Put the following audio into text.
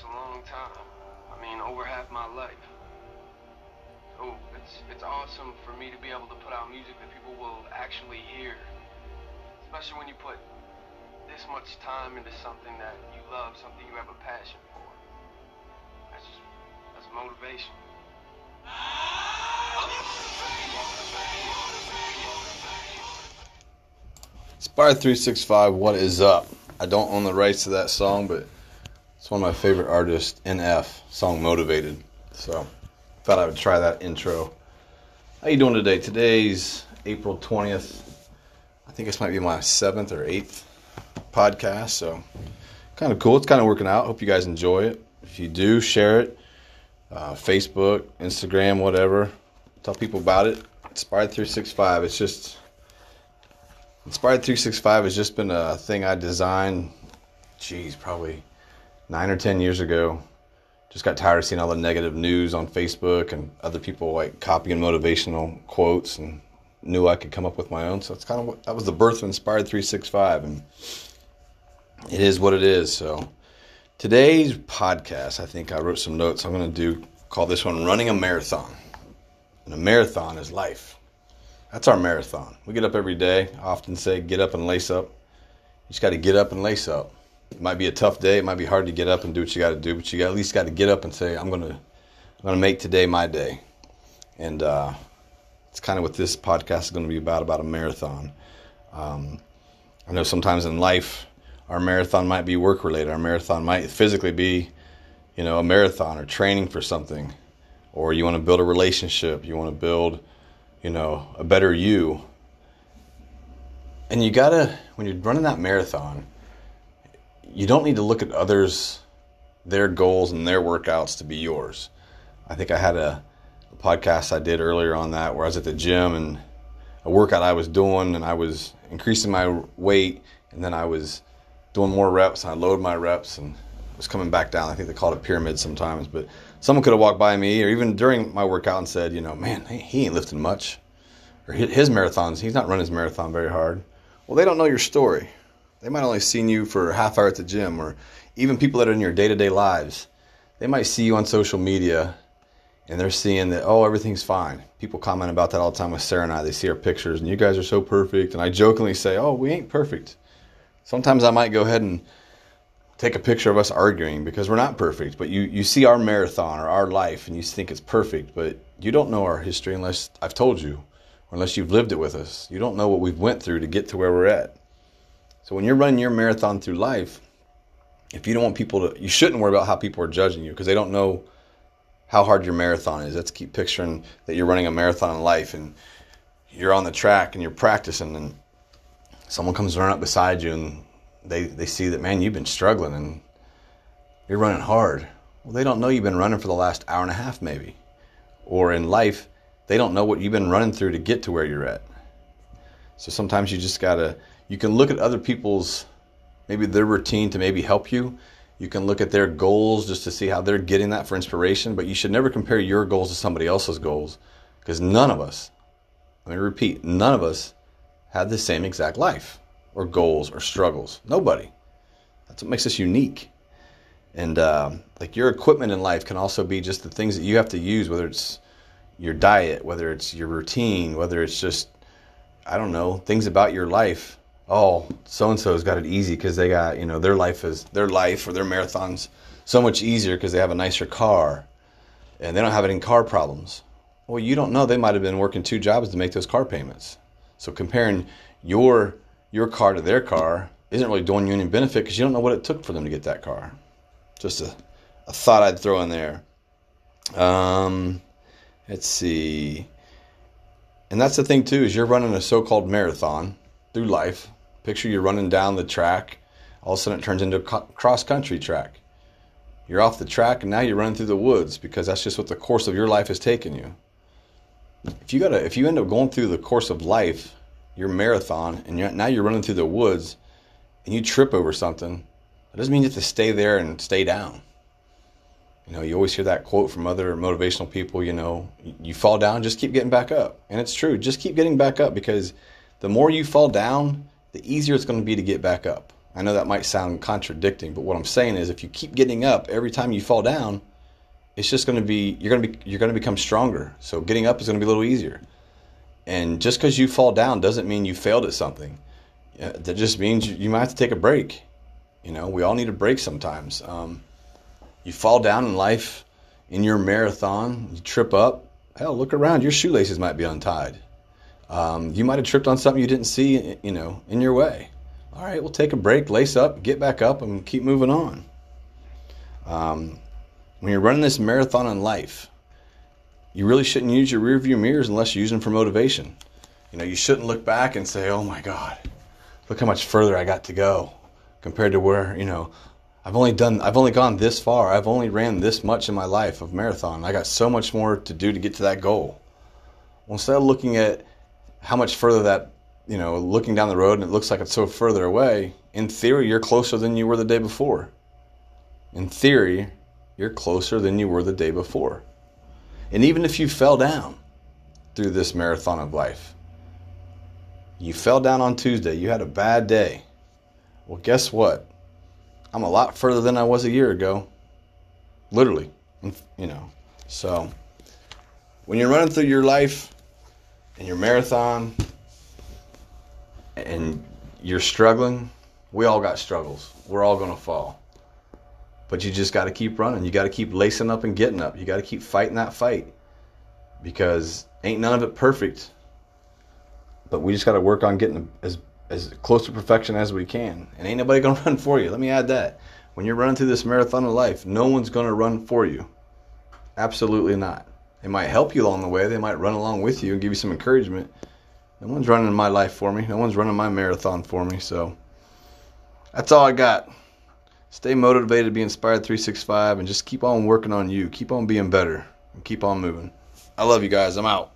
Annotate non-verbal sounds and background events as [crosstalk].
A long time. I mean, over half my life. So it's it's awesome for me to be able to put out music that people will actually hear. Especially when you put this much time into something that you love, something you have a passion for. That's just that's motivation. Inspired 365, what is up? I don't own the rights to that song, but it's one of my favorite artists, NF, song Motivated. So thought I would try that intro. How you doing today? Today's April 20th. I think this might be my seventh or eighth podcast, so kind of cool. It's kind of working out. Hope you guys enjoy it. If you do, share it. Uh, Facebook, Instagram, whatever. Tell people about it. Inspired 365. It's just Inspired 365 has just been a thing I designed, geez, probably nine or 10 years ago. Just got tired of seeing all the negative news on Facebook and other people like copying motivational quotes and knew I could come up with my own. So it's kind of what that was the birth of Inspired 365. And it is what it is. So today's podcast, I think I wrote some notes I'm going to do, call this one Running a Marathon. And a marathon is life. That's our marathon. We get up every day. Often say, get up and lace up. You just got to get up and lace up. It might be a tough day. It might be hard to get up and do what you got to do, but you at least got to get up and say, I'm gonna, I'm gonna make today my day. And uh, it's kind of what this podcast is going to be about, about a marathon. Um, I know sometimes in life, our marathon might be work related. Our marathon might physically be, you know, a marathon or training for something, or you want to build a relationship. You want to build you know, a better you. And you gotta, when you're running that marathon, you don't need to look at others, their goals and their workouts to be yours. I think I had a, a podcast I did earlier on that where I was at the gym and a workout I was doing and I was increasing my weight and then I was doing more reps and I load my reps and was coming back down. I think they call it a pyramid sometimes, but someone could have walked by me or even during my workout and said, you know, man, he ain't lifting much. Or his marathons, he's not running his marathon very hard. Well, they don't know your story. They might only seen you for a half hour at the gym, or even people that are in your day to day lives. They might see you on social media and they're seeing that, oh, everything's fine. People comment about that all the time with Sarah and I. They see our pictures and you guys are so perfect. And I jokingly say, oh, we ain't perfect. Sometimes I might go ahead and take a picture of us arguing because we're not perfect. But you, you see our marathon or our life and you think it's perfect, but you don't know our history unless I've told you or unless you've lived it with us. You don't know what we've went through to get to where we're at. So when you're running your marathon through life, if you don't want people to, you shouldn't worry about how people are judging you because they don't know how hard your marathon is. Let's keep picturing that you're running a marathon in life and you're on the track and you're practicing and someone comes running up beside you and they, they see that, man, you've been struggling and you're running hard. Well, they don't know you've been running for the last hour and a half, maybe. Or in life, they don't know what you've been running through to get to where you're at. So sometimes you just gotta, you can look at other people's, maybe their routine to maybe help you. You can look at their goals just to see how they're getting that for inspiration, but you should never compare your goals to somebody else's goals because none of us, let me repeat, none of us had the same exact life or goals or struggles. Nobody. That's what makes us unique. And uh, like your equipment in life can also be just the things that you have to use, whether it's your diet, whether it's your routine, whether it's just, I don't know, things about your life. Oh, so and so's got it easy because they got, you know, their life is their life or their marathons so much easier because they have a nicer car and they don't have any car problems. Well, you don't know. They might have been working two jobs to make those car payments. So comparing your your car to their car isn't really doing you any benefit because you don't know what it took for them to get that car. Just a, a thought I'd throw in there. Um, let's see. And that's the thing too is you're running a so-called marathon through life. Picture you're running down the track. All of a sudden it turns into a cross-country track. You're off the track and now you're running through the woods because that's just what the course of your life has taken you. If you gotta, if you end up going through the course of life your marathon and you're, now you're running through the woods and you trip over something, that doesn't mean you have to stay there and stay down. You know, you always hear that quote from other motivational people, you know, you fall down, just keep getting back up. And it's true, just keep getting back up because the more you fall down, the easier it's going to be to get back up. I know that might sound contradicting, but what I'm saying is if you keep getting up every time you fall down, it's just going to be you're going to be you're going to become stronger. So getting up is going to be a little easier. And just because you fall down doesn't mean you failed at something. That just means you, you might have to take a break. You know, we all need a break sometimes. Um, you fall down in life in your marathon, you trip up. Hell, look around. Your shoelaces might be untied. Um, you might have tripped on something you didn't see, you know, in your way. All right, we'll take a break, lace up, get back up, and keep moving on. Um, when you're running this marathon in life, you really shouldn't use your rearview mirrors unless you use them for motivation. You know, you shouldn't look back and say, "Oh my God, look how much further I got to go," compared to where you know I've only done, I've only gone this far. I've only ran this much in my life of marathon. I got so much more to do to get to that goal. Well, instead of looking at how much further that, you know, looking down the road and it looks like it's so further away, in theory, you're closer than you were the day before. In theory, you're closer than you were the day before. And even if you fell down through this marathon of life, you fell down on Tuesday, you had a bad day. Well, guess what? I'm a lot further than I was a year ago. Literally, you know. So, when you're running through your life and your marathon and you're struggling, we all got struggles. We're all going to fall. But you just got to keep running. You got to keep lacing up and getting up. You got to keep fighting that fight because ain't none of it perfect. But we just got to work on getting as as close to perfection as we can. And ain't nobody gonna [laughs] run for you. Let me add that. When you're running through this marathon of life, no one's gonna run for you. Absolutely not. They might help you along the way. They might run along with you and give you some encouragement. No one's running my life for me. No one's running my marathon for me. So that's all I got. Stay motivated, be inspired 365, and just keep on working on you. Keep on being better and keep on moving. I love you guys. I'm out.